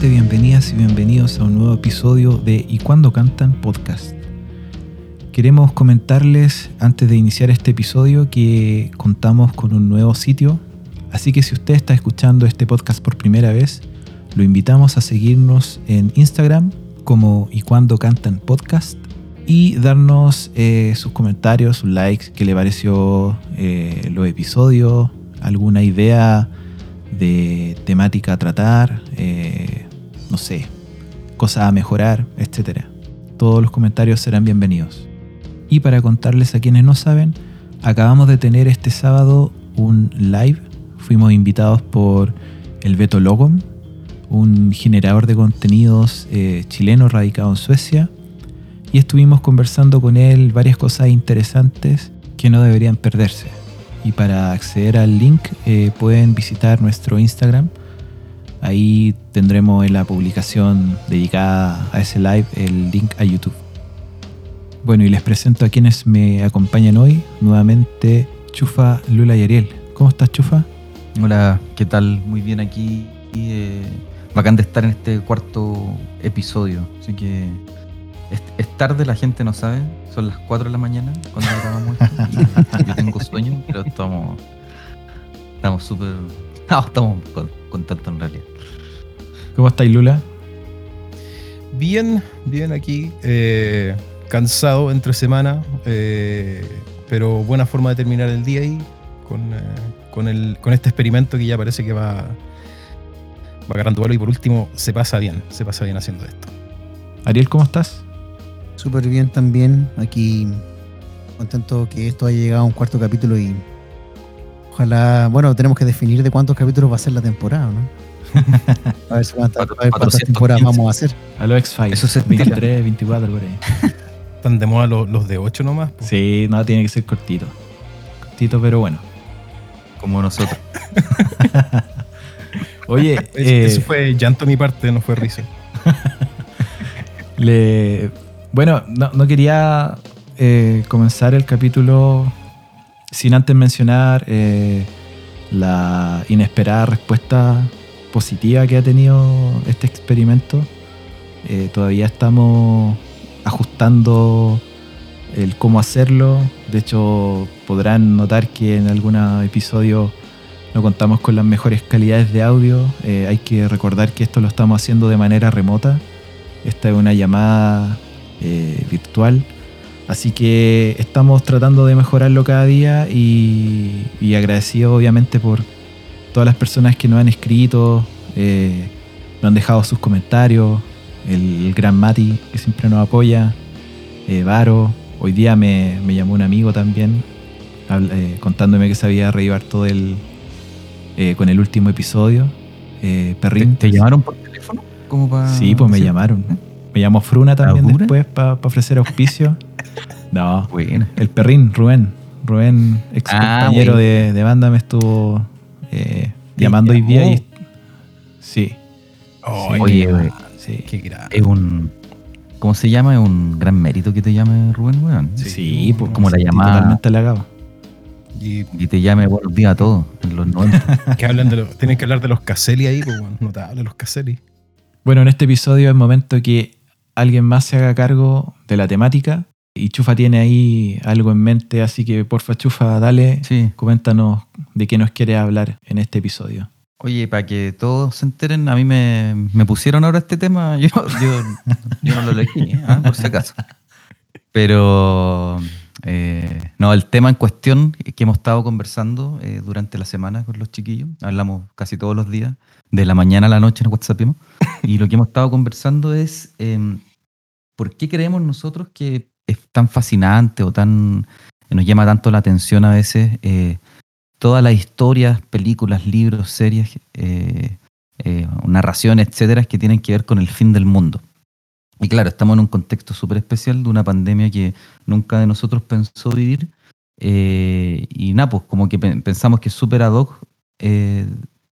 bienvenidas y bienvenidos a un nuevo episodio de Y cuando cantan podcast. Queremos comentarles antes de iniciar este episodio que contamos con un nuevo sitio, así que si usted está escuchando este podcast por primera vez, lo invitamos a seguirnos en Instagram como Y cuando cantan podcast y darnos eh, sus comentarios, sus likes, qué le pareció eh, los episodios, alguna idea de temática a tratar, eh, no sé, cosas a mejorar, etc. Todos los comentarios serán bienvenidos. Y para contarles a quienes no saben, acabamos de tener este sábado un live. Fuimos invitados por el Beto Logom, un generador de contenidos eh, chileno radicado en Suecia. Y estuvimos conversando con él varias cosas interesantes que no deberían perderse. Y para acceder al link eh, pueden visitar nuestro Instagram. Ahí tendremos en la publicación dedicada a ese live el link a YouTube. Bueno, y les presento a quienes me acompañan hoy. Nuevamente, Chufa, Lula y Ariel. ¿Cómo estás, Chufa? Hola, ¿qué tal? Muy bien aquí. Eh, bacán de estar en este cuarto episodio. Así que es, es tarde, la gente no sabe. Son las 4 de la mañana cuando grabamos esto. y yo tengo sueño, pero estamos estamos súper... No, estamos con- contentos en realidad. ¿Cómo estáis, Lula? Bien, bien aquí. eh, cansado entre semana, eh, pero buena forma de terminar el día ahí con, eh, con, el, con este experimento que ya parece que va, va agarrando vuelo y por último se pasa bien, se pasa bien haciendo esto. Ariel, ¿cómo estás? Súper bien también. Aquí contento que esto haya llegado a un cuarto capítulo y ojalá, bueno, tenemos que definir de cuántos capítulos va a ser la temporada, ¿no? A ver, si cuántas, a ver cuántas 415. temporadas vamos a hacer. A los X-Files. Eso se estila. 23, 24, por ahí. Están de moda los, los de 8 nomás. po. Sí, no, tiene que ser cortito. Cortito, pero bueno. Como nosotros. Oye, Es- eh, Eso fue llanto mi parte, no fue risa. Le, bueno, no, quería eh, comenzar el capítulo sin antes mencionar eh, la inesperada respuesta positiva que ha tenido este experimento. Eh, todavía estamos ajustando el cómo hacerlo. De hecho, podrán notar que en algunos episodios no contamos con las mejores calidades de audio. Eh, hay que recordar que esto lo estamos haciendo de manera remota. Esta es una llamada eh, virtual. Así que estamos tratando de mejorarlo cada día y, y agradecido obviamente por todas las personas que nos han escrito, eh, nos han dejado sus comentarios, el, el gran Mati que siempre nos apoya, eh, Varo, hoy día me, me llamó un amigo también eh, contándome que sabía reír todo el, eh, con el último episodio. Eh, ¿Te, Perrín. te llamaron por teléfono? Como para Sí, pues me llamaron. Me llamó Fruna también después para ofrecer auspicio. no, Bueno. el perrín, Rubén. Rubén, ex Ah, compañero bueno. de, de banda, me estuvo eh, ¿Te llamando hoy día y. Sí, Ay, Oye, qué- güey. sí. qué grave. Es un... ¿Cómo se llama? Es un gran mérito que te llame Rubén, weón. Sí, pues Como la sí, llamada. Totalmente halagado. Y Y te llame buenos días a todos en los 90. que hablan de los, tienen que hablar de los Caselli ahí, pues bueno, notable los Caselli. Bueno, en este episodio es momento que alguien más se haga cargo de la temática. Y Chufa tiene ahí algo en mente, así que porfa, Chufa, dale, Sí. coméntanos de qué nos quieres hablar en este episodio. Oye, para que todos se enteren, a mí me, me pusieron ahora este tema. Yo, yo, yo no lo elegí, ¿eh? Ah, por si acaso. Pero eh, no, el tema en cuestión que hemos estado conversando eh, durante la semana con los chiquillos, hablamos casi todos los días, de la mañana a la noche en WhatsApp. Y lo que hemos estado conversando es em, por qué creemos nosotros que es tan fascinante o tan nos llama tanto la atención a veces eh, todas las historias, películas, libros, series, eh, eh, narraciones, etcétera, que tienen que ver con el fin del mundo. Y claro, estamos en un contexto súper especial de una pandemia que nunca de nosotros pensó vivir. y nada, pues como que pe- pensamos que es súper ad hoc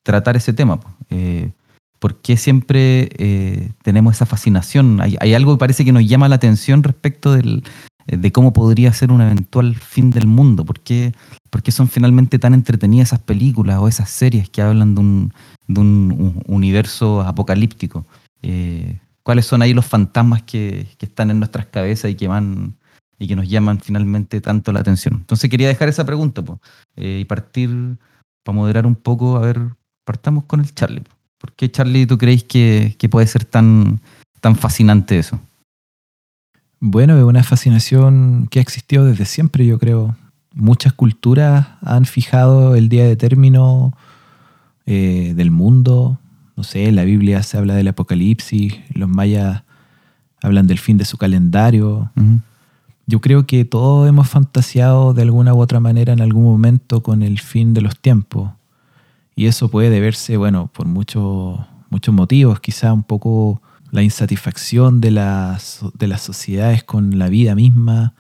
tratar ese tema. Eh, ¿Por qué siempre eh, tenemos esa fascinación? Hay, algo que parece que nos llama la atención respecto del, eh, de cómo podría ser un eventual fin del mundo. ¿Por qué, por qué son finalmente tan entretenidas esas películas o esas series que hablan de un, de un, un universo apocalíptico. ¿Cuáles son ahí los fantasmas que, que, están en nuestras cabezas y que van y que nos llaman finalmente tanto la atención? Entonces quería dejar esa pregunta eh, y partir para moderar un poco, a ver, partamos con el Charlie. ¿Por qué Charlie tú creéis que, que puede ser tan, tan fascinante eso? Bueno, es una fascinación que ha existido desde siempre, yo creo. Muchas culturas han fijado el día de término eh, del mundo. No sé, en la Biblia se habla del apocalipsis, los mayas hablan del fin de su calendario. Yo creo que todos hemos fantaseado de alguna u otra manera en algún momento con el fin de los tiempos. Y eso puede deberse, bueno, por muchos, muchos motivos, quizá un poco la insatisfacción de las, de las sociedades con la vida misma,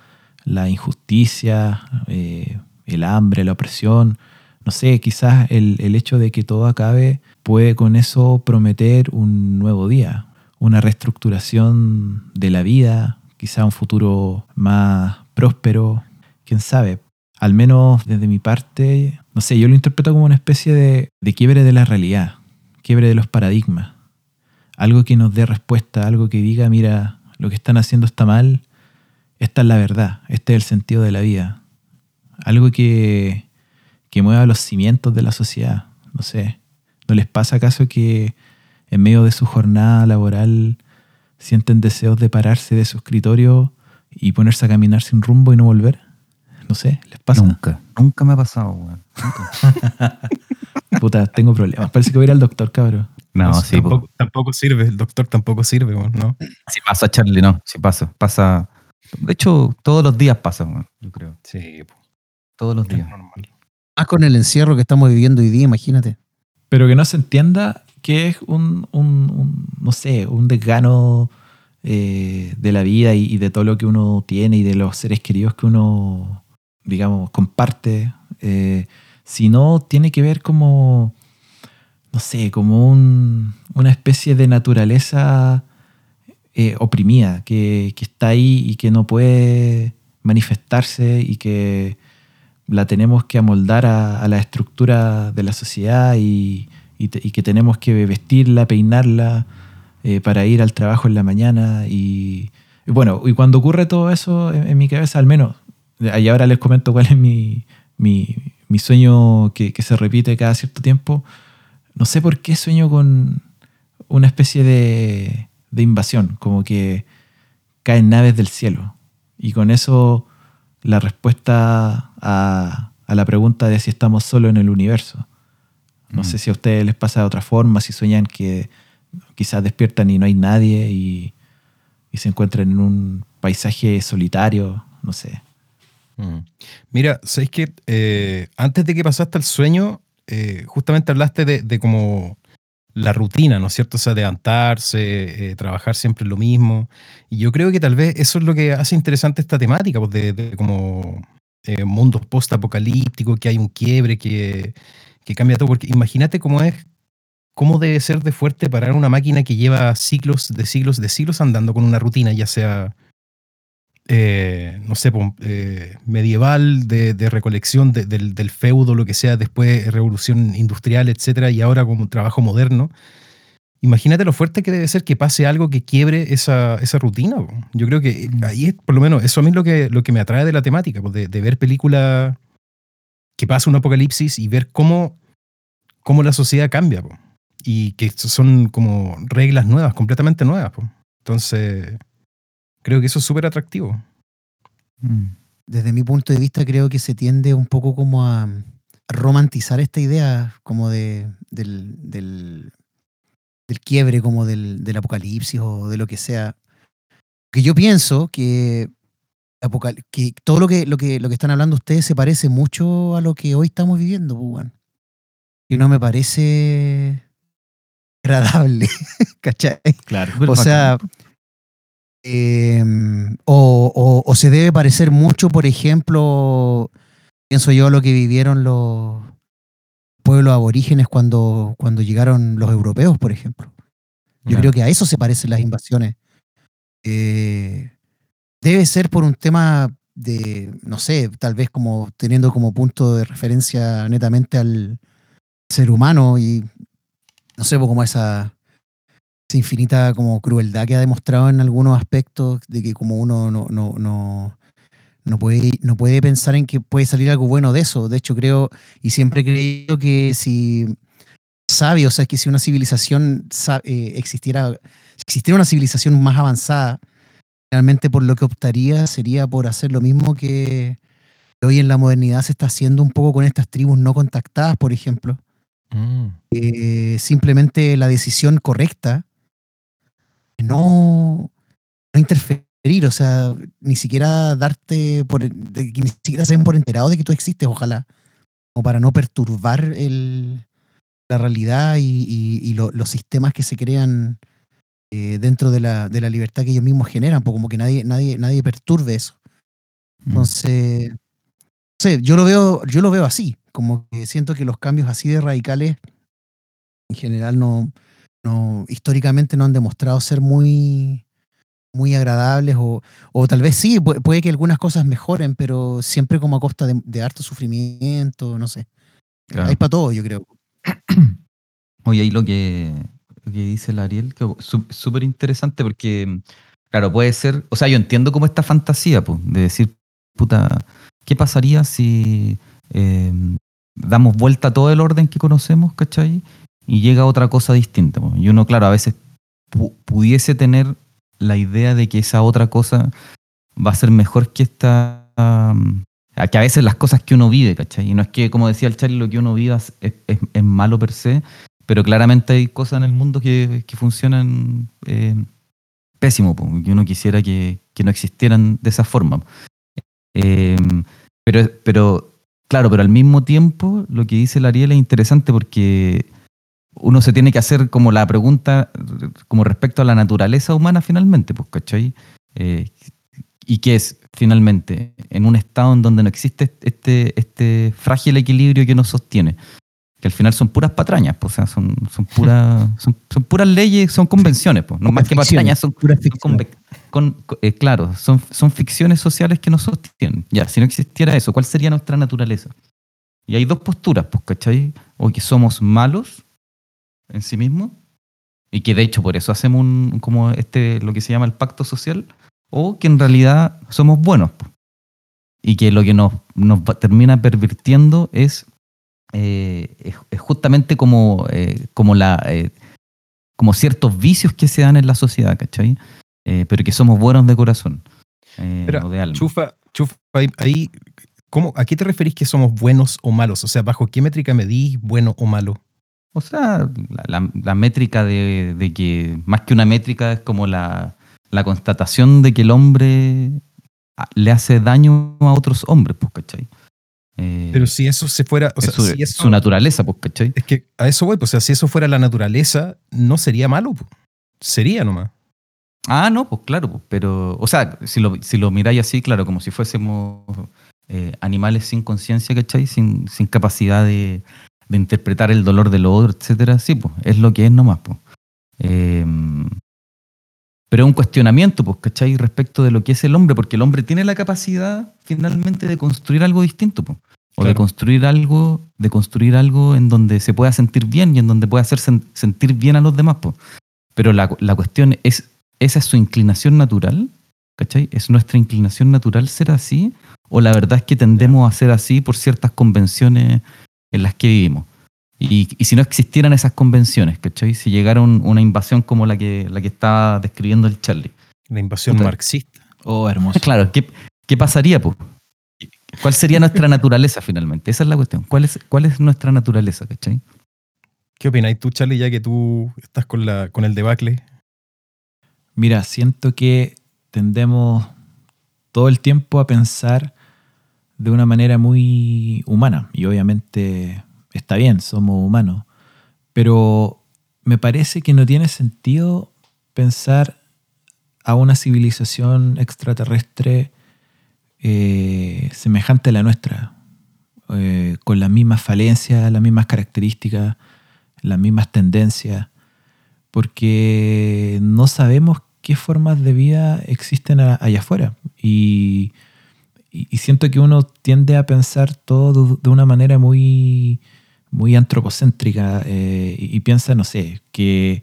la injusticia, eh, el hambre, la opresión. No sé, quizás el, el hecho de que todo acabe puede con eso prometer un nuevo día, una reestructuración de la vida, quizá un futuro más próspero, quién sabe. Al menos desde mi parte, no sé, yo lo interpreto como una especie de, de quiebre de la realidad, quiebre de los paradigmas algo que nos dé respuesta, algo que diga, mira, lo que están haciendo está mal, esta es la verdad, este es el sentido de la vida. Algo que, que mueva los cimientos de la sociedad, no sé. ¿No les pasa acaso que en medio de su jornada laboral sienten deseos de pararse de su escritorio y ponerse a caminar sin rumbo y no volver? No sé, ¿les pasa? Nunca, nunca me ha pasado, weón. Puta, tengo problemas. Parece que voy a ir al doctor, cabrón. No, sí. Tampoco, tampoco, sirve, el doctor tampoco sirve, ¿no? Si pasa, Charlie, no, si pasa, pasa. De hecho, todos los días pasa, yo creo. Sí, todos los días. Más con el encierro que estamos viviendo hoy día, imagínate. Pero que no se entienda que es un, un, no sé, un desgano eh, de la vida y, de todo lo que uno tiene y de los seres queridos que uno, digamos, comparte. Eh, sino tiene que ver como no sé, como una especie de naturaleza eh, oprimida que, está ahí y que no puede manifestarse y que la tenemos que amoldar a, la estructura de la sociedad y, que tenemos que vestirla, peinarla eh, para ir al trabajo en la mañana. Y, bueno, y cuando ocurre todo eso en, mi cabeza, al menos, y ahora les comento cuál es mi, sueño que, que se repite cada cierto tiempo, no sé por qué sueño con una especie de, invasión, como que caen naves del cielo. Y con eso la respuesta a, la pregunta de si estamos solo en el universo. No mm. sé si a ustedes les pasa de otra forma, si sueñan que quizás despiertan y no hay nadie y, se encuentran en un paisaje solitario, no sé. Mm. Mira, ¿sabéis que eh, antes de que pasaste el sueño, eh, justamente hablaste de, como la rutina, ¿no es cierto? O sea, levantarse, eh, trabajar siempre lo mismo. Y yo creo que tal vez eso es lo que hace interesante esta temática, pues de, como eh, mundos post-apocalípticos, que hay un quiebre, que, que cambia todo. Porque imagínate cómo es, cómo debe ser de fuerte parar una máquina que lleva siglos de siglos de siglos andando con una rutina, ya sea eh, no sé, eh, medieval, de, recolección del, feudo, lo que sea, después revolución industrial, etcétera, y ahora como trabajo moderno. Imagínate lo fuerte que debe ser que pase algo que quiebre esa, rutina. Yo creo que mm. ahí es, por lo menos, eso a mí es lo que, lo que me atrae de la temática, de, ver películas que pasa un apocalipsis y ver cómo, cómo la sociedad cambia. Y que son como reglas nuevas, completamente nuevas. Entonces, Creo que eso es súper atractivo. Mm. Desde mi punto de vista, creo que se tiende un poco como a romantizar esta idea como de, del, del, quiebre, como del, del, apocalipsis o de lo que sea. Que yo pienso que, que todo lo que, lo, que, lo que están hablando ustedes se parece mucho a lo que hoy estamos viviendo, pues, Y no me parece agradable, ¿cachai? Claro. O sea, Em, o, se debe parecer mucho, por ejemplo, pienso yo, a lo que vivieron los pueblos aborígenes cuando, cuando llegaron los europeos, por ejemplo. Yo creo que a eso se parecen las invasiones. Eh, debe ser por un tema de, no sé, tal vez como teniendo como punto de referencia netamente al ser humano y no sé, pues, como esa, esa infinita como crueldad que ha demostrado en algunos aspectos, de que como uno no, no, no, no puede, no puede pensar en que puede salir algo bueno de eso. De hecho, creo, y siempre he creído que si sabio, o sea, que si una civilización eh, existiera, existiera una civilización más avanzada, realmente por lo que optaría sería por hacer lo mismo que hoy en la modernidad se está haciendo un poco con estas tribus no contactadas, por ejemplo. Mm. Eh, simplemente la decisión correcta es no, no interferir, o sea, ni siquiera darte por, de que ni siquiera se den por enterado de que tú existes, ojalá, o para no perturbar el, la realidad y, y- y lo- los sistemas que se crean eh, dentro de la, de la libertad que ellos mismos generan, pues como que nadie, nadie, nadie perturbe eso. Mm. Entonces, no sé, yo lo veo, yo lo veo así, como que siento que los cambios así de radicales en general no, no históricamente no han demostrado ser muy muy agradables o, o tal vez sí, pu- puede que algunas cosas mejoren, pero siempre como a costa de, de harto sufrimiento, no sé. Claro. Hay para todo, yo creo. Oye, ahí lo que, lo que dice el Ariel, que súper interesante porque, claro, puede ser, o sea, yo entiendo como esta fantasía, pues, de decir, puta, ¿qué pasaría si eh, damos vuelta a todo el orden que conocemos, ¿cachai? Y llega otra cosa distinta. Y uno, claro, a veces pu- pudiese tener la idea de que esa otra cosa va a ser mejor que esta... a que a veces las cosas que uno vive, ¿cachai? Y no es que, como decía el Charlie, lo que uno viva es, es- malo per se, pero claramente hay cosas en el mundo que, que funcionan eh, pésimo, que uno quisiera que, que no existieran de esa forma. Eh, pero, pero, claro, pero al mismo tiempo lo que dice el Ariel es interesante porque uno se tiene que hacer como la pregunta como respecto a la naturaleza humana finalmente, pues, ¿cachai? Eh, y que es finalmente en un estado en donde no existe este, este frágil equilibrio que nos sostiene que al final son puras patrañas, pues, o sea, son, son, puras, son, son puras leyes, son convenciones, pues, no más que Ficciones, patrañas, son, pura son ficción. conve- con- con- eh, claro, son, son ficciones sociales que nos sostienen. Ya, si no existiera eso, ¿cuál sería nuestra naturaleza? Y hay dos posturas, pues, ¿cachai? O que somos malos en sí mismos, y que de hecho por eso hacemos un, como este, lo que se llama el pacto social, o que en realidad somos buenos, y que lo que nos, nos termina pervirtiendo es eh, es, es justamente como, eh, como, la, eh, como ciertos vicios que se dan en la sociedad, ¿cachai? Pero que somos buenos de corazón. o de alma. Chufa, chufa, ahí, ¿cómo, ¿a qué te referís que somos buenos o malos? O sea, ¿bajo qué métrica medís bueno o malo? O sea, la, la- la métrica de, de que, más que una métrica, es como la, la constatación de que el hombre ah, le hace daño a otros hombres, pues, ¿cachai? Eh, Pero si eso se fuera, o sea, es su, si eso- su naturaleza, pues, ¿cachai? es que a eso voy, pues, o sea, si eso fuera la naturaleza, no sería malo, po. sería nomás. Ah, no, pues claro, pues, pero, o sea, si lo, si lo miráis así, claro, como si fuésemos eh, animales sin conciencia, ¿cachai? Sin, sin capacidad de, de interpretar el dolor del otro, etcétera, sí, pues, es lo que es nomás, pues. Eh, pero es un cuestionamiento, pues, ¿cachai? Respecto de lo que es el hombre, porque el hombre tiene la capacidad finalmente de construir algo distinto, pues. O de construir algo, de construir algo en donde se pueda sentir bien y en donde pueda hacer sen- sentir bien a los demás, pues. Pero la, la cuestión es, ¿esa es su inclinación natural? ¿Cachai? ¿Es nuestra inclinación natural ser así? ¿O la verdad es que tendemos a ser así por ciertas convenciones en las que vivimos? Y, y si no existieran esas convenciones, ¿cachai? Si llegara un- una invasión como la que, la que estaba describiendo el Charlie. La invasión Puta. marxista. Oh, hermoso. Claro, ¿qué, qué pasaría, pues? ¿Cuál sería nuestra naturaleza finalmente? Esa es la cuestión. ¿Cuál es, cuál es nuestra naturaleza, cachai? ¿Qué opinas tú, Charlie, ya que tú estás con, la, con el debacle? Mira, siento que tendemos todo el tiempo a pensar de una manera muy humana. Y obviamente está bien, somos humanos. Pero me parece que no tiene sentido pensar a una civilización extraterrestre eh, semejante a la nuestra, eh, con las mismas falencias, las mismas características, las mismas tendencias, porque no sabemos qué formas de vida existen allá afuera. Y, y- siento que uno tiende a pensar todo de- de una manera muy, muy antropocéntrica eh, y, y piensa, no sé, que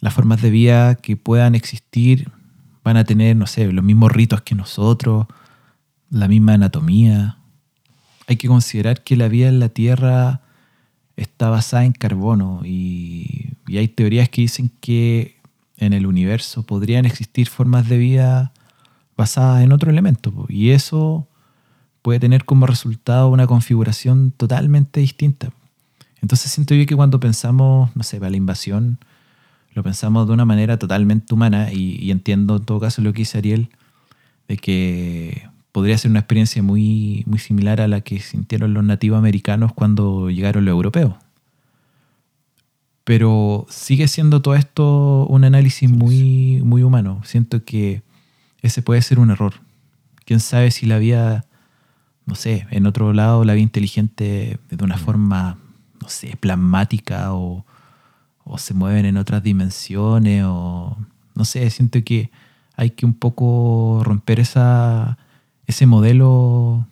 las formas de vida que puedan existir van a tener, no sé, los mismos ritos que nosotros, la misma anatomía. Hay que considerar que la vida en la Tierra está basada en carbono y, y hay teorías que dicen que en el universo podrían existir formas de vida basadas en otro elemento y eso puede tener como resultado una configuración totalmente distinta. Entonces siento yo que cuando pensamos, no sé, para la invasión, lo pensamos de una manera totalmente humana y, y entiendo en todo caso lo que dice Ariel, de que podría ser una experiencia muy, muy similar a la que sintieron los nativos americanos cuando llegaron los europeos. Pero sigue siendo todo esto un análisis muy, muy humano. Siento que ese puede ser un error. Quién sabe si la vida, no sé, en otro lado, la vida inteligente de una forma, no sé, plasmática o, o se mueven en otras dimensiones o no sé, siento que hay que un poco romper esa, ese modelo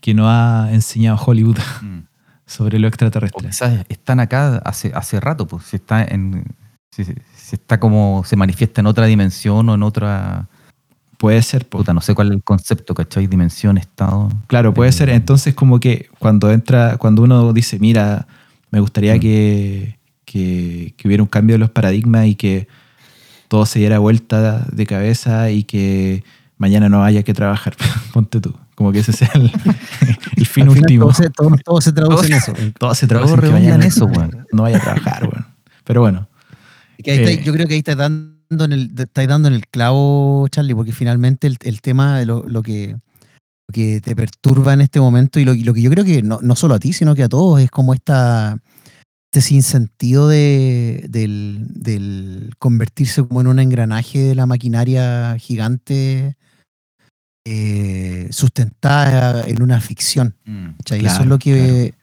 que nos ha enseñado Hollywood Mm. sobre lo O extraterrestre. quizás están acá hace, hace rato, pues. Si está en. Si- si está como. se manifiesta en otra dimensión o en otra. Puede ser, po. Puta, no sé cuál es el concepto, ¿cachai? Dimensión, estado. Claro, puede ser. Eh, Entonces, como que cuando entra, cuando uno dice, mira, me gustaría Mm. que, que- que hubiera un cambio de los paradigmas y que todo se diera vuelta de cabeza y que mañana no haya que trabajar. Ponte tú. Como que ese sea el, el fin último. Todo se, todo- todo se traduce en eso. Todo se traduce Todo en que redunda en mañana eso, weón. no vaya a trabajar, weón. Pero bueno, Que ahí está- Eh. yo creo que ahí está dando en el, está dando en el clavo, Charlie, porque finalmente el, el tema de lo, lo que, lo que te perturba en este momento y lo, y lo que yo creo que no, no solo a ti, sino que a todos es como esta, este sinsentido de, del, del convertirse como en un engranaje de la maquinaria gigante eh, sustentada en una ficción. Mm. Claro, Eso es lo que,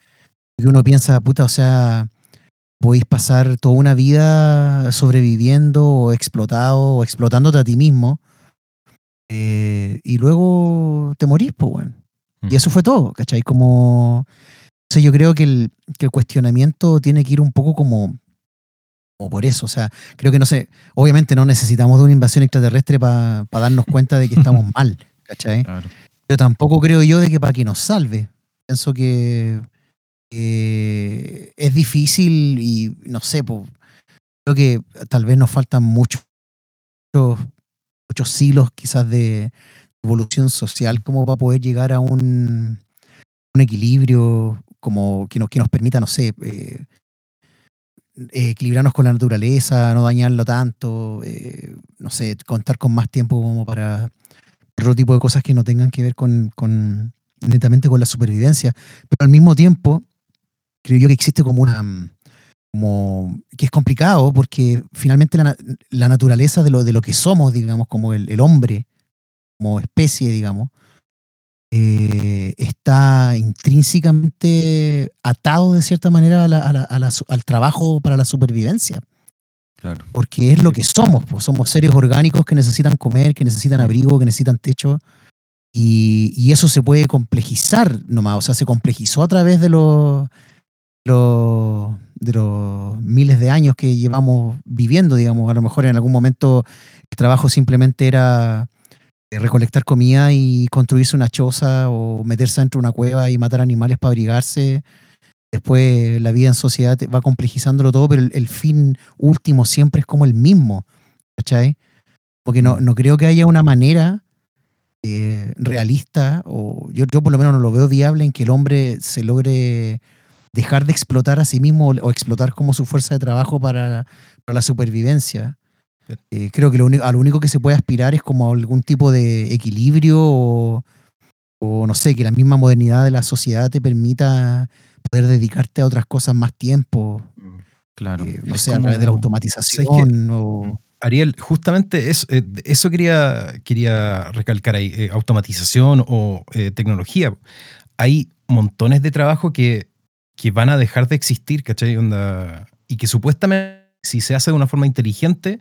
que uno piensa, puta, o sea, podéis pasar toda una vida sobreviviendo o explotado o explotándote a ti mismo eh, y luego te morís, pues, bueno. Mm. Y eso fue todo, ¿cachai? Como, o sea, yo creo que el, que el cuestionamiento tiene que ir un poco como, como por eso, o sea, creo que no sé, obviamente no necesitamos de una invasión extraterrestre para darnos cuenta de que estamos mal, ¿cachai? Claro. Pero tampoco creo yo de que para que nos salve. Pienso que eh, es difícil y no sé, po, creo que tal vez nos faltan muchos muchos siglos quizás de evolución social como para poder llegar a un, equilibrio como que nos, que nos permita, no sé, eh, equilibrarnos con la naturaleza, no dañarlo tanto, eh, no sé, contar con más tiempo como para otro tipo de cosas que no tengan que ver con netamente con la supervivencia. Pero al mismo tiempo, creo yo que existe como una mm, como que es complicado porque finalmente la, la naturaleza de lo, de lo que somos, digamos, como el, el hombre, como especie, digamos, eh, está intrínsecamente atado de cierta manera a la- a la- a la al trabajo para la supervivencia Claro. porque es lo que somos, pues somos seres orgánicos que necesitan comer, que necesitan abrigo, que necesitan techo, y, y eso se puede complejizar nomás, o sea, se complejizó a través de los, de los miles de años que llevamos viviendo, digamos, a lo mejor en algún momento el trabajo simplemente era eh, recolectar comida y construirse una choza o meterse dentro de una cueva y matar animales para abrigarse. Después la vida en sociedad va complejizándolo todo, pero el, el fin último siempre es como el mismo, ¿cachai? Porque no, no creo que haya una manera eh, realista, o yo, yo por lo menos no lo veo viable en que el hombre se logre dejar de explotar a sí mismo o, o explotar como su fuerza de trabajo para, para la supervivencia. Eh, creo que lo único, a lo único que se puede aspirar es como a algún tipo de equilibrio o, o no sé, que la misma modernidad de la sociedad te permita poder dedicarte a otras cosas más tiempo, Claro. eh, no Es sé, a través de la ¿sabes automatización o... Ariel, justamente eso, eh, eso quería, quería recalcar ahí, eh, automatización o eh, tecnología. Hay montones de trabajo que, que van a dejar de existir, ¿cachai? Onda, y que supuestamente, si se hace de una forma inteligente,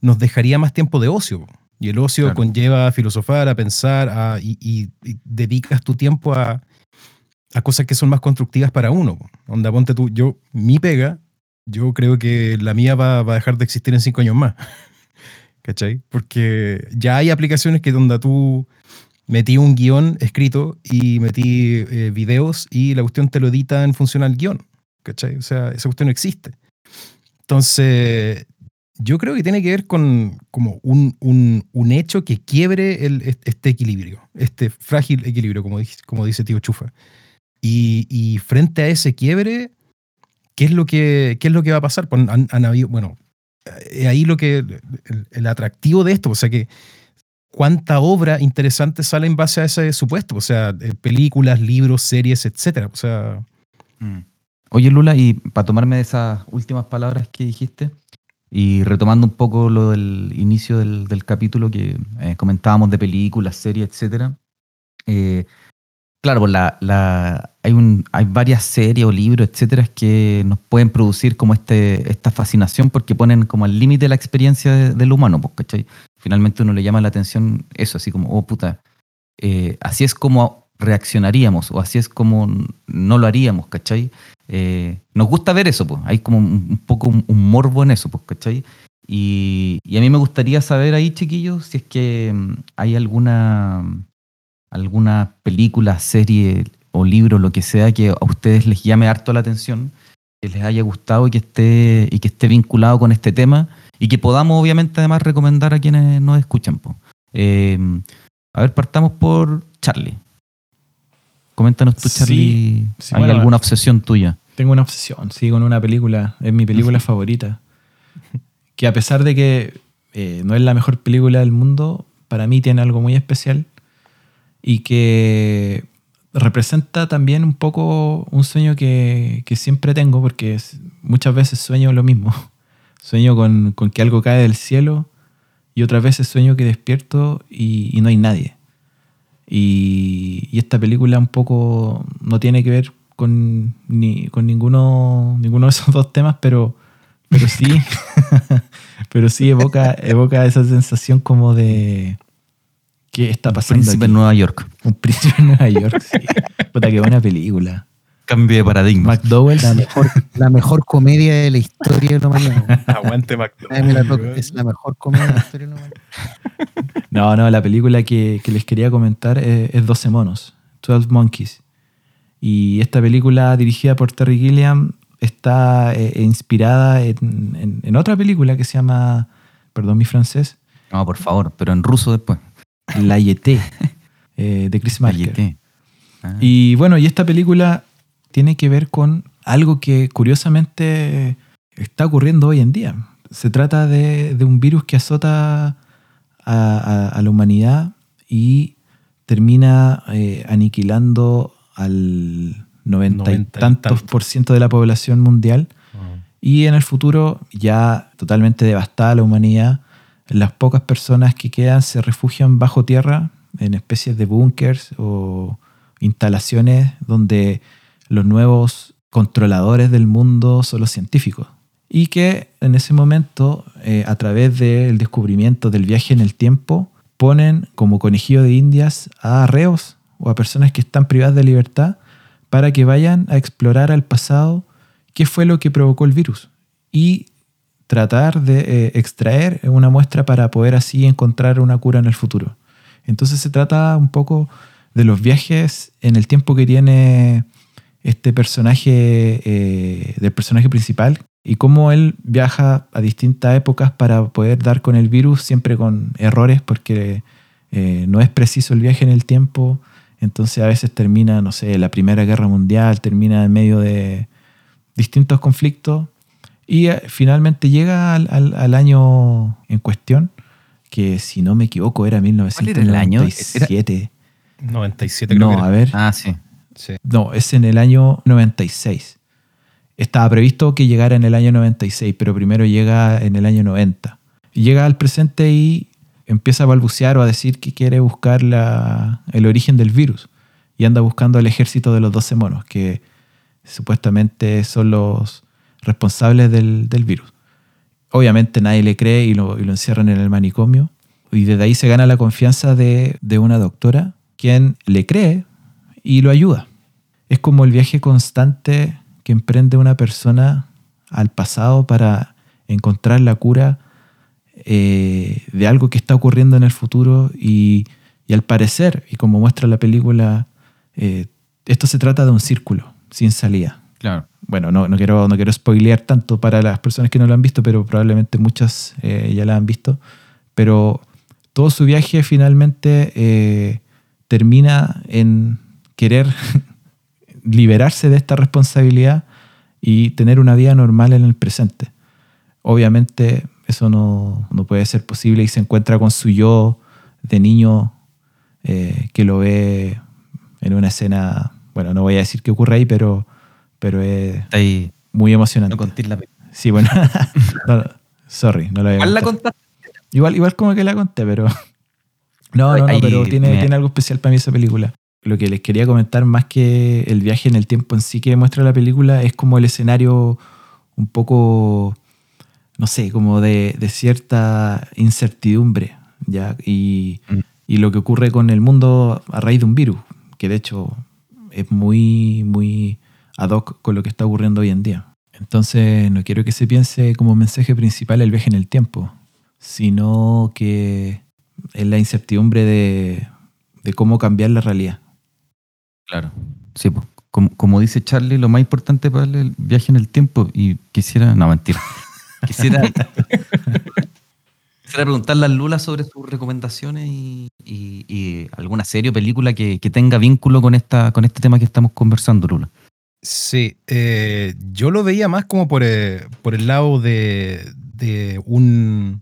nos dejaría más tiempo de ocio. Y el ocio Claro. conlleva a filosofar, a pensar, a- y, y- y dedicas tu tiempo a, a cosas que son más constructivas para uno. Onda, ponte tú, yo, mi pega, yo creo que la mía va, va a dejar de existir en cinco años más. ¿Cachai? Porque ya hay aplicaciones que donde tú metí un guion escrito y metí eh, videos y la cuestión te lo edita en función al guion. ¿Cachai? O sea, esa cuestión no existe. Entonces, yo creo que tiene que ver con como un, un- un hecho que quiebre el- est- este equilibrio, este frágil equilibrio, como, dice- como dice Tío Chufa. Y, y frente a ese quiebre, ¿qué es lo que, qué es lo que va a pasar? Pues han, han habido, bueno, eh, ahí lo que, el, el atractivo de esto, o sea que cuánta obra interesante sale en base a ese supuesto, o sea, eh, películas, libros, series, etcétera. O sea, Mm. Oye, Lula, y para tomarme de esas últimas palabras que dijiste, y retomando un poco lo del inicio del, del capítulo que eh, comentábamos de películas, series, etcétera. eh, claro, pues la, la- hay, un, hay varias series o libros, etcétera, que nos pueden producir como este, esta fascinación porque ponen como al límite la experiencia de- del humano, pues, ¿cachai? Finalmente uno le llama la atención eso, así como, oh puta, eh, así es como reaccionaríamos o así es como no lo haríamos, ¿cachai? Eh, nos gusta ver eso, pues. Hay como un, un poco un, un morbo en eso, pues, ¿cachai? Y, a mí me gustaría saber ahí, chiquillos, si es que mm, hay alguna, alguna película, serie o libro, lo que sea, que a ustedes les llame harto la atención, que les haya gustado y que esté, y que esté vinculado con este tema y que podamos, obviamente, además recomendar a quienes nos escuchan. Eh, a ver, partamos por Charlie. Coméntanos tú, Charlie, sí, ¿hay bueno, alguna obsesión tuya? Tengo una obsesión, sí, con una película. Es mi película favorita. Que a pesar de que eh, no es la mejor película del mundo, para mí tiene algo muy especial y que representa también un poco un sueño que, que siempre tengo, porque muchas veces sueño lo mismo. Sueño con, con que algo cae del cielo y otras veces sueño que despierto y, y no hay nadie. Y, y esta película un poco no tiene que ver con, ni, con ninguno, ninguno de esos dos temas, pero, pero sí, pero sí evoca, evoca esa sensación como de qué está pasando. Príncipe aquí? en Nueva York. Un príncipe en Nueva York, sí. Puta, qué buena película. Cambio de paradigma. McDowell, La mejor, la mejor comedia de la historia de la humanidad. aguante la toca. Es la mejor comedia de la historia de la humanidad. No, no, la película que, que les quería comentar es, es 12 monos, 12 Monkeys. Y esta película dirigida por Terry Gilliam está eh, inspirada en, en- en otra película que se llama, perdón mi francés, No, por favor, pero en ruso después. La Yeté, eh, de Chris Marker. Gallete. Ah. Y bueno, y esta película tiene que ver con algo que curiosamente está ocurriendo hoy en día. Se trata de, de un virus que azota a, a- a la humanidad y termina eh, aniquilando al noventa y Noventa y tantos por ciento de la población mundial. Y en el futuro, ya totalmente devastada la humanidad, las pocas personas que quedan se refugian bajo tierra en especies de búnkers o instalaciones donde los nuevos controladores del mundo son los científicos. Y que en ese momento, eh, a través del descubrimiento del viaje en el tiempo, ponen como conejillo de indias a reos o a personas que están privadas de libertad para que vayan a explorar al pasado qué fue lo que provocó el virus y tratar de eh, extraer una muestra para poder así encontrar una cura en el futuro. Entonces se trata un poco de los viajes en el tiempo que tiene este personaje, eh, del personaje principal, y cómo él viaja a distintas épocas para poder dar con el virus, siempre con errores, porque eh, no es preciso el viaje en el tiempo. Entonces a veces termina, no sé, la Primera Guerra Mundial, termina en medio de distintos conflictos y eh, finalmente llega al, al- al año en cuestión, que si no me equivoco era era el año? 1997. 97 creo No, que a ver. Ah, sí. No, es en el año 96. Estaba previsto que llegara en el año 96, pero primero llega en el año 90. Y llega al presente y empieza a balbucear o a decir que quiere buscar la- el origen del virus. Y anda buscando el ejército de los 12 monos, que supuestamente son los responsables del, del virus. Obviamente nadie le cree y lo, y lo encierran en el manicomio. Y desde ahí se gana la confianza de, de una doctora, quien le cree y lo ayuda. Es como el viaje constante que emprende una persona al pasado para encontrar la cura eh, de algo que está ocurriendo en el futuro y, y al parecer, y como muestra la película, eh, esto se trata de un círculo sin salida. Claro. Bueno, no, no, quiero, no quiero spoilear tanto para las personas que no lo han visto, pero probablemente muchas eh, ya la han visto. Pero todo su viaje finalmente termina en querer liberarse de esta responsabilidad y tener una vida normal en el presente. Obviamente eso no, no puede ser posible y se encuentra con su yo de niño eh, que lo ve en una escena, bueno, no voy a decir qué ocurre ahí, pero, pero es ahí. muy emocionante. No conté la. Sí, bueno, no, sorry, no lo había ¿Cuál la contaste? Igual, igual como que la conté, pero. No, no, no, pero tiene, tiene algo especial para mí esa película. Lo que les quería comentar, más que el viaje en el tiempo en sí que muestra la película, es como el escenario un poco, no sé, como de, de cierta incertidumbre, ¿ya? Y, Mm. y lo que ocurre con el mundo a raíz de un virus, que de hecho es muy, muy ad hoc con lo que está ocurriendo hoy en día. Entonces, no quiero que se piense como mensaje principal el viaje en el tiempo, sino que es la incertidumbre de, de cómo cambiar la realidad. Claro. Sí, pues. Como, como dice Charlie, lo más importante para él es el viaje en el tiempo. Y quisiera. No, mentira. Quisiera. quisiera preguntarle a Lula sobre sus recomendaciones y, y- y alguna serie o película que, que tenga vínculo con, esta, con este tema que estamos conversando, Lula. Sí, eh, yo lo veía más como por, eh, por el lado de, de un,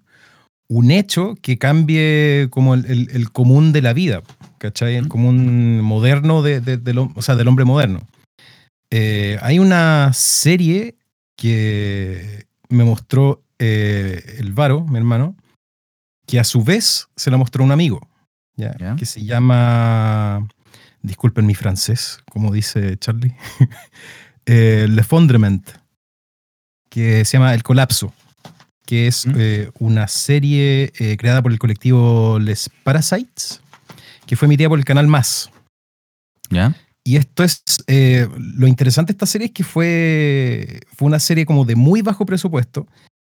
un hecho que cambie como el, el- el común de la vida, ¿cachai? El común moderno de, de- del hom- o sea, del hombre moderno. Eh, hay una serie que me mostró eh, el Varo, mi hermano, que a su vez se la mostró un amigo, que se llama, disculpen mi francés, como dice Charlie, eh, Le Fondrement, que se llama El Colapso, que es ¿Mm? eh, una serie creada por el colectivo Les Parasites, que fue emitida por el canal Más. ¿Ya? Y esto es, eh, lo interesante de esta serie es que fue, fue una serie como de muy bajo presupuesto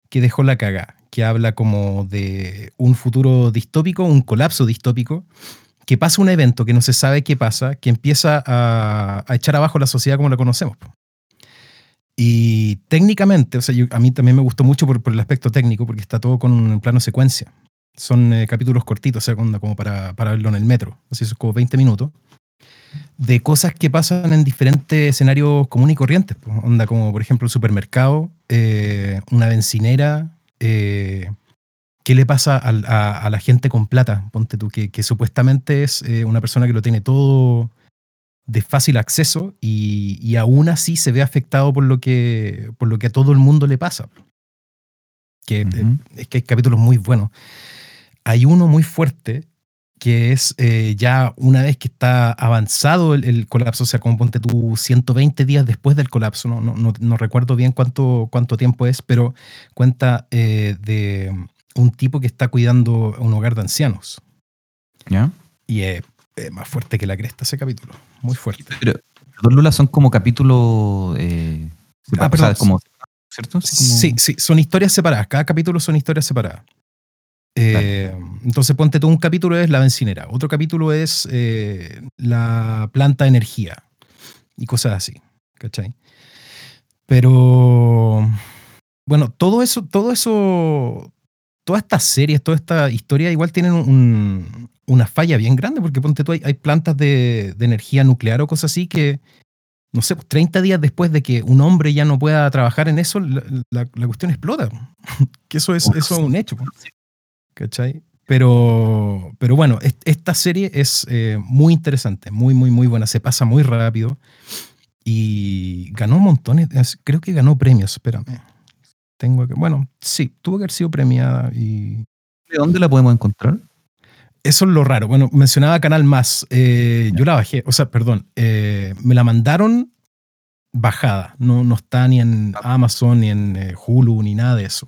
que dejó la caga, que habla como de un futuro distópico, un colapso distópico, que pasa un evento que no se sabe qué pasa, que empieza a, a echar abajo la sociedad como la conocemos. Y técnicamente, o sea, yo- a mí también me gustó mucho por, por el aspecto técnico, porque está todo con un plano secuencia. Son eh, capítulos cortitos, o sea, como, para, para verlo en el metro. Así es como 20 minutos de cosas que pasan en diferentes escenarios comunes y corrientes. pues, Onda como, por ejemplo, el supermercado, eh, una bencinera. eh, ¿Qué le pasa al- a, a la gente con plata? Ponte tú, que, que supuestamente es eh, una persona que lo tiene todo de fácil acceso y, y aún así se ve afectado por lo que, por lo que a todo el mundo le pasa. Que, eh, Ujú. es que hay capítulos muy buenos. Hay uno muy fuerte que es eh, ya una vez que está avanzado el, el colapso, o sea, como ponte tú 120 días después del colapso, no, no, no- no recuerdo bien cuánto, cuánto tiempo es, pero cuenta eh, de un tipo que está cuidando un hogar de ancianos. ¿Ya? Y es es más fuerte que la cresta ese capítulo, muy fuerte. Pero los Lula son como capítulos. Eh, Ah, perdón. como, ¿Cierto? Como- Sí, sí, son historias separadas, cada capítulo son historias separadas. Eh, Entonces ponte tú un capítulo es la bencinera, otro capítulo es eh, la planta de energía y cosas así, ¿cachai? Pero bueno, todo eso, todo eso, todas estas series, toda esta historia igual tienen un- una falla bien grande porque ponte tú, hay, hay plantas de, de energía nuclear o cosas así que, no sé, pues 30 días después de que un hombre ya no pueda trabajar en eso, la, la- la cuestión explota. que eso es, eso es un hecho. ¿Cachai? Pero, pero bueno, est- esta serie es eh, muy interesante, muy, muy, muy buena. Se pasa muy rápido y ganó montones. de- Creo que ganó premios, espérame. Tengo que, bueno, sí, tuvo que haber sido premiada y ¿De dónde la podemos encontrar? eso es lo raro. Bueno, mencionaba Canal Más. eh, yo la bajé, o sea, perdón, eh, me la mandaron bajada. No, no está ni en Amazon, ni en eh, Hulu, ni nada de eso.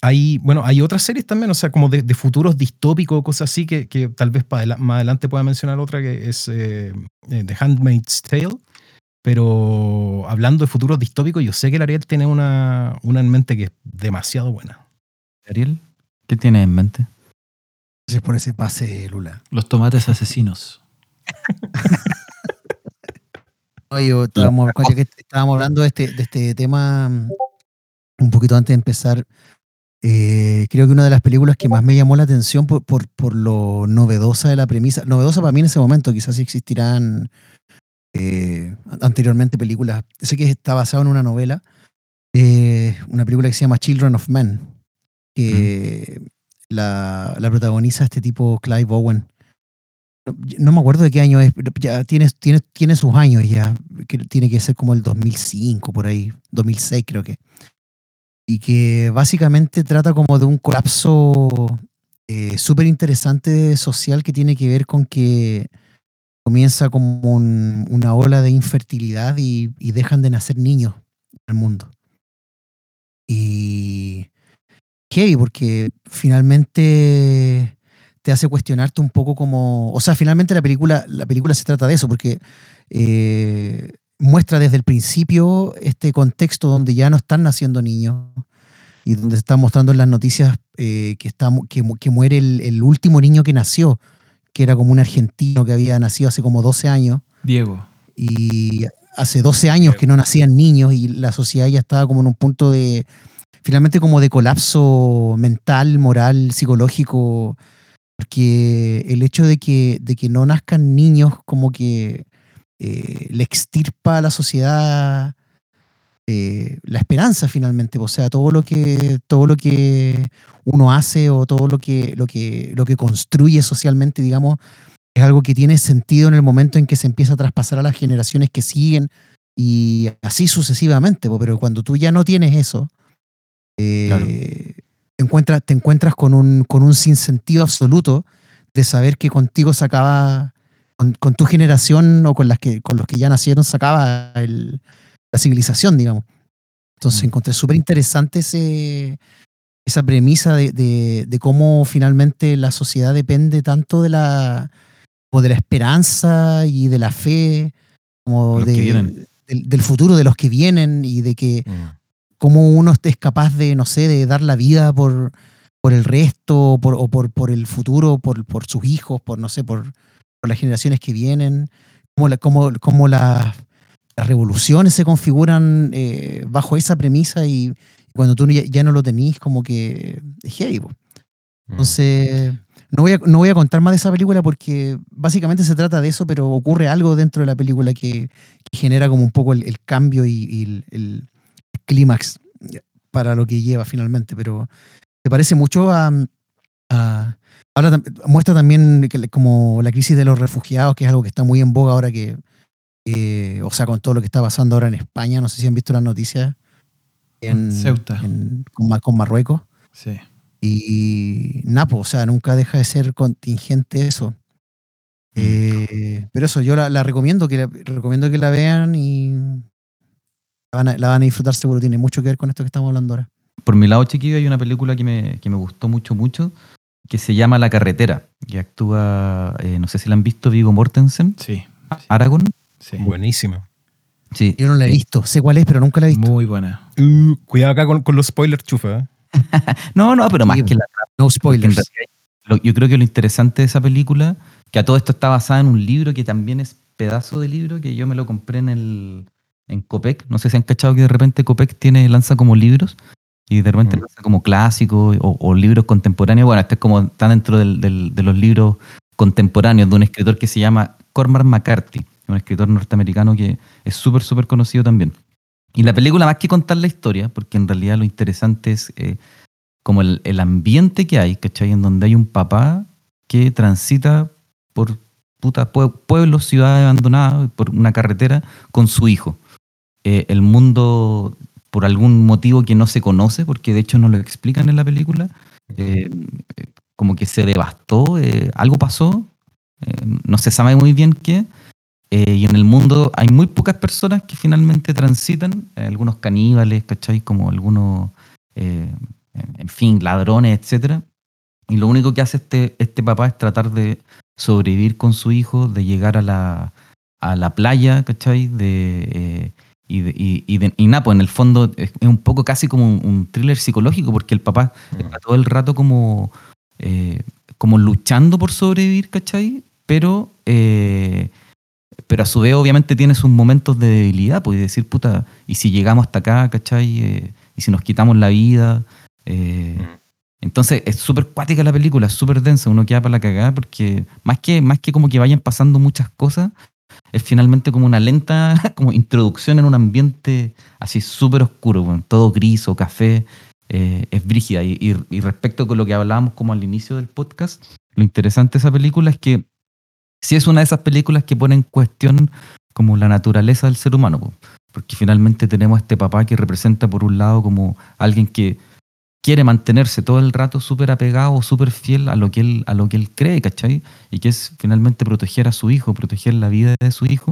Hay, bueno, hay otras series también, o sea, como de, de futuros distópicos, cosas así, que, que tal vez para más adelante pueda mencionar otra que es eh, eh, The Handmaid's Tale. Pero hablando de futuros distópicos, yo sé que el Ariel tiene una, una en mente que es demasiado buena. Ariel, ¿qué tienes en mente? Gracias por ese pase, Lula. Los tomates asesinos. Oye, estábamos, estábamos hablando de este, de este tema mm, un poquito antes de empezar. Eh, creo que una de las películas que más me llamó la atención por, por, por lo novedosa de la premisa, novedosa para mí en ese momento, quizás sí existirán eh, anteriormente películas. Sé que está basado en una novela, eh, una película que se llama Children of Men, que la, la protagoniza este tipo Clive Owen. No, no me acuerdo de qué año es, pero ya tiene, tiene, tiene sus años ya, que tiene que ser como el 2005, por ahí, 2006 creo que. Y que básicamente trata como de un colapso eh, súper interesante social que tiene que ver con que comienza como un- una ola de infertilidad y, dejan de nacer niños en el mundo. Y heavy, porque finalmente te hace cuestionarte un poco como. O sea, finalmente la película, la película se trata de eso, porque eh, muestra desde el principio este contexto donde ya no están naciendo niños y donde se está mostrando en las noticias eh, que, está, que, mu- que muere el, el último niño que nació, que era como un argentino que había nacido hace como 12 años Diego. y hace 12 años que no nacían niños y la sociedad ya estaba como en un punto de, finalmente como de colapso mental, moral, psicológico, porque el hecho de que, de que no nazcan niños como que eh, le extirpa a la sociedad eh, la esperanza finalmente, o sea, todo lo que, todo lo que uno hace o todo lo que, lo que, lo que construye socialmente, digamos, es algo que tiene sentido en el momento en que se empieza a traspasar a las generaciones que siguen y así sucesivamente, pero cuando tú ya no tienes eso, eh, Claro. te, encuentras, te encuentras con un, con un sinsentido absoluto de saber que contigo se acaba, con, con tu generación o con, las que, con los que ya nacieron, se acaba el- la civilización, digamos. Entonces Mm. encontré súper interesante esa premisa de, de- de cómo finalmente la sociedad depende tanto de la, como de la esperanza y de la fe, como de- del, del futuro de los que vienen y de que cómo uno es capaz de, no sé, de dar la vida por, por el resto por, o por, por el futuro, por, por sus hijos, por, no sé, por, por las generaciones que vienen, cómo, la- cómo, cómo la- las revoluciones se configuran eh, bajo esa premisa y cuando tú ya, ya no lo tenís, como que es heavy, po. Entonces, no voy, a, no voy a contar más de esa película porque básicamente se trata de eso, pero ocurre algo dentro de la película que, que genera como un poco el, el cambio y, y el, el clímax para lo que lleva finalmente. Pero se parece mucho a. a- ahora muestra también que como la crisis de los refugiados, que es algo que está muy en boga ahora que. eh, o sea, con todo lo que está pasando ahora en España, no sé si han visto las noticias. En, Ceuta. en- con, Ma- con Marruecos. Sí. Y Napo, o sea, nunca deja de ser contingente eso. Eh, pero eso, yo la, la recomiendo, que la, recomiendo que la vean y la van, a, la van a disfrutar seguro. Tiene mucho que ver con esto que estamos hablando ahora. Por mi lado, chiquillo, hay una película que me, que me gustó mucho, mucho, que se llama La Carretera, que actúa, eh, no sé si la han visto, Vigo Mortensen, Sí. Aragorn. Sí. Buenísima. Sí. Yo no la he visto, sé cuál es, pero nunca la he visto. Muy buena. Uh, cuidado acá con, con los spoilers, chufa. No, no, pero más Sí, que la No spoilers. realidad, lo- yo creo que lo interesante de esa película, que a todo esto está basada en un libro que también es pedazo de libro, que yo me lo compré en el en Copec. No sé si han cachado que de repente Copec tiene, lanza como libros y de repente Mm. lanza como clásicos o, o libros contemporáneos. Bueno, este es como está dentro del- del- de los libros contemporáneos de un escritor que se llama Cormac McCarthy, un escritor norteamericano que es súper, súper conocido también. Y la película, más que contar la historia, porque en realidad lo interesante es eh, como el, el ambiente que hay, ¿cachai? En donde hay un papá que transita por puta, pue- pueblos, ciudades abandonadas, por una carretera con su hijo. Eh, el mundo, por algún motivo que no se conoce, porque de hecho no lo explican en la película, eh, como que se devastó, eh, algo pasó, eh, no se sabe muy bien qué, y en el mundo hay muy pocas personas que finalmente transitan, algunos caníbales, ¿cachai? Como algunos, en, fin, ladrones, etcétera. Y lo único que hace este, este papá es tratar de sobrevivir con su hijo, de llegar a la, a la playa, ¿cachai? De, y, de- y, y, de- y nada, pues en el fondo es es un poco casi como un, un thriller psicológico, porque el papá está todo el rato como, eh, como luchando por sobrevivir, ¿cachai? Pero, eh, pero a su vez obviamente tiene sus momentos de debilidad, pues y decir, puta, y si llegamos hasta acá, ¿cachai? Eh, y si nos quitamos la vida. eh, Mm. entonces es súper cuática la película, es súper densa, uno queda para la cagada porque más que, más que como que vayan pasando muchas cosas, es finalmente como una lenta como introducción en un ambiente así súper oscuro, weón, todo gris o café, eh, es brígida. Y, respecto con lo que hablábamos como al inicio del podcast, lo interesante de esa película es que sí es una de esas películas que pone en cuestión como la naturaleza del ser humano, po. porque finalmente tenemos a este papá que representa por un lado como alguien que quiere mantenerse todo el rato súper apegado súper fiel a lo, que él, a lo que él cree, ¿cachai? Y que es finalmente proteger a su hijo, proteger la vida de su hijo,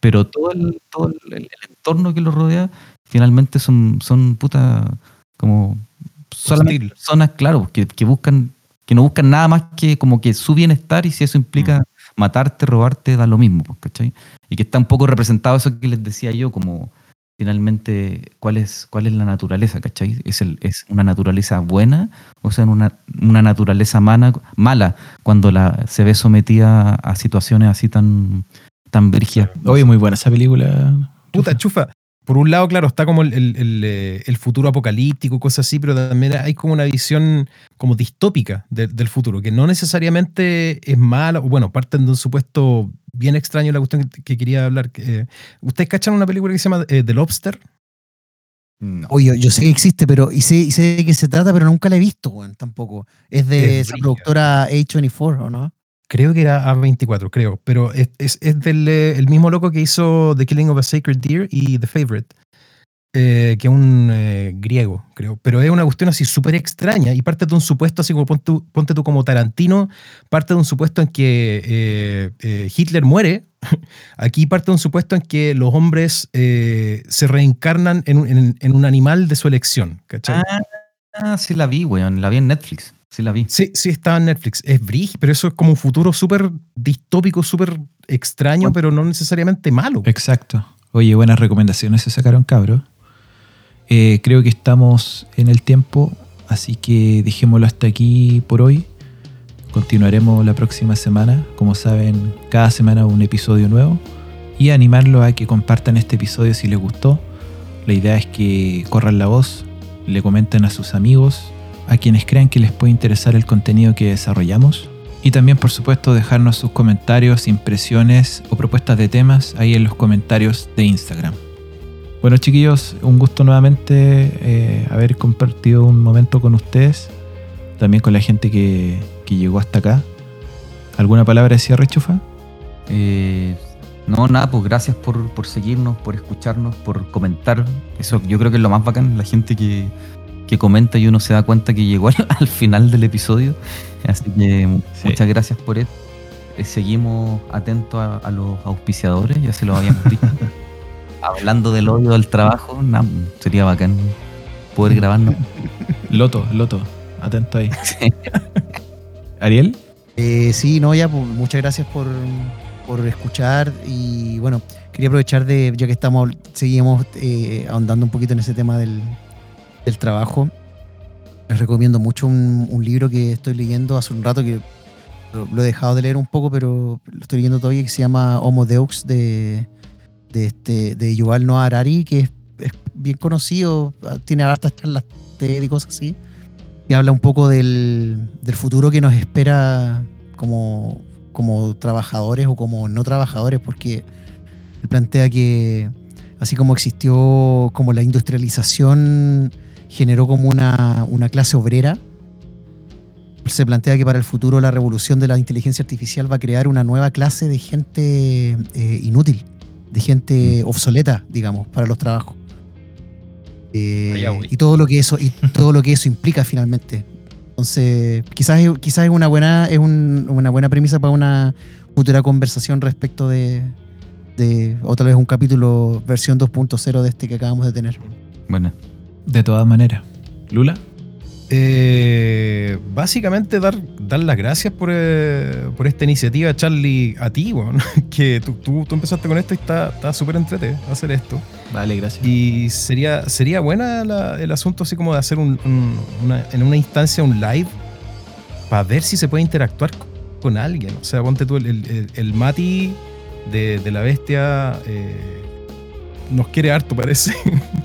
pero todo el, todo el, el entorno que lo rodea finalmente son, son puta, como solamente personas, claro, que, que buscan, que no buscan nada más que como que su bienestar y si eso implica matarte, robarte, da lo mismo, pues, ¿cachai? Y que está un poco representado eso que les decía yo, como finalmente cuál es, cuál es la naturaleza, ¿cachai? ¿Es, el, es una naturaleza buena o sea, una, una naturaleza mana- mala cuando la, se ve sometida a situaciones así tan, tan brígidas? Oye, muy buena esa película. Puta, chufa. Por un lado, claro, está como el, el- el, eh, el futuro apocalíptico, cosas así, pero también hay como una visión como distópica de- del futuro, que no necesariamente es mala, o bueno, parten de un supuesto bien extraño la cuestión que, que quería hablar. eh, ¿Ustedes cachan una película que se llama eh, The Lobster? No. Oye, yo sé que existe, pero y sé, y sé de qué se trata, pero nunca la he visto, tampoco. Es de Es esa brígida. productora A24, ¿o no? Creo que era A24, creo, pero es, es- es del eh, el mismo loco que hizo The Killing of a Sacred Deer y The Favorite, eh, que es un eh, griego, creo. Pero es una cuestión así súper extraña y parte de un supuesto, así como ponte, tú- ponte tú como Tarantino, parte de un supuesto en que Hitler muere. Aquí parte de un supuesto en que los hombres se reencarnan en un, en- un animal de su elección. Ah, sí la vi, weón, la vi en Netflix, sí la vi. Sí, sí, está en Netflix. Es brígido, pero eso es como un futuro súper distópico, súper extraño, Bueno. pero no necesariamente malo. Exacto. Oye, buenas recomendaciones se sacaron, cabros. Eh, creo que estamos en el tiempo, así que dejémoslo hasta aquí por hoy. Continuaremos la próxima semana. Como saben, cada semana un episodio nuevo. Y animarlos a que compartan este episodio si les gustó. La idea es que corran la voz, le comenten a sus amigos, a quienes crean que les puede interesar el contenido que desarrollamos. Y también, por supuesto, dejarnos sus comentarios, impresiones o propuestas de temas ahí en los comentarios de Instagram. Bueno, chiquillos, un gusto nuevamente eh, haber compartido un momento con ustedes, también con la gente que, que llegó hasta acá. ¿Alguna palabra de cierre? Eh, no, nada, pues gracias por, por seguirnos, por escucharnos, por comentar. Eso yo creo que es lo más bacán, la gente que, que comenta y uno se da cuenta que llegó al, al final del episodio. Así que Sí. muchas gracias por eso. Eh, seguimos atentos a, a los auspiciadores, ya se lo habíamos dicho. Hablando del odio al trabajo, sería bacán poder grabarnos. Loto, Loto, atento ahí. Sí. ¿Ariel? Eh, sí, no, ya, pues, muchas gracias por, por escuchar y bueno, quería aprovechar de, ya que estamos, seguimos eh, ahondando un poquito en ese tema del, del trabajo, les recomiendo mucho un, libro que estoy leyendo hace un rato que lo, he dejado de leer un poco, pero lo estoy leyendo todavía que se llama Homo Deux de, de, este, de Yuval Noah Harari, que es, es bien conocido, tiene hartas charlas TED y cosas así y habla un poco del, del futuro que nos espera como, como trabajadores o como no trabajadores, porque él plantea que así como existió, como la industrialización generó como una, una clase obrera, se plantea que para el futuro la revolución de la inteligencia artificial va a crear una nueva clase de gente eh, inútil, de gente obsoleta, digamos, para los trabajos. Eh, y todo lo que eso y todo lo que eso implica finalmente. Entonces, quizás es- quizás es una buena es un- una buena premisa para una futura conversación respecto de, de o tal vez un capítulo versión 2.0 de este que acabamos de tener. Bueno, De todas maneras. ¿Lula? Eh, básicamente dar, dar las gracias por, eh, por esta iniciativa, Charlie, a ti, que tú, tú, tú empezaste con esto y está súper entrete hacer esto. Vale, gracias. Y sería, sería buena la- el asunto así como de hacer un, un- una- en una instancia un live para ver si se puede interactuar con alguien. O sea, ponte tú el, el- el- el Mati de, de la bestia eh, nos quiere harto, parece.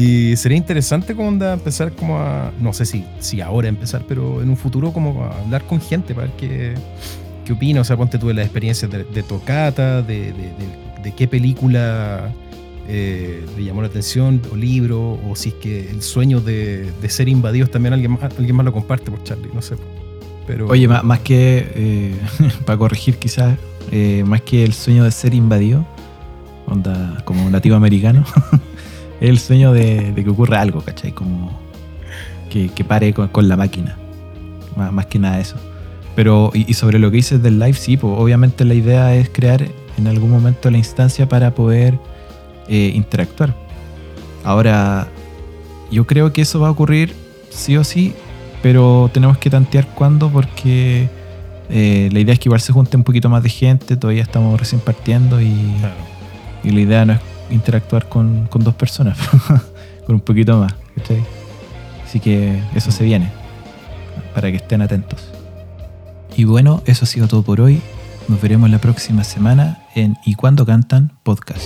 y sería interesante como onda empezar como a, no sé si, si ahora empezar, pero en un futuro como a hablar con gente para ver qué, qué opina. O sea, ponte tú de las experiencias de, de Tocata, de, de- qué película eh, le llamó la atención, o libro, o si es que el sueño de, ser invadidos también alguien más, alguien más lo comparte por Charlie, no sé. Pero, Oye, ma- más, que, eh, para corregir quizás, eh, más que el sueño de ser invadido, onda como nativo americano, es el sueño de, de que ocurra algo, ¿cachai? Como que, que pare con, con la máquina. Má- Más, que nada eso. Pero, y, y sobre lo que dices del live, sí, pues obviamente la idea es crear en algún momento la instancia para poder eh, interactuar. Ahora, yo creo que eso va a ocurrir sí o sí, pero tenemos que tantear cuándo porque eh, la idea es que igual se junte un poquito más de gente, todavía estamos recién partiendo y, Claro. y la idea no es interactuar con, con dos personas, con un poquito más. ¿cachai? Así que eso se viene, para que estén atentos. Y bueno, eso ha sido todo por hoy. Nos veremos la próxima semana en Y cuando cantan podcast.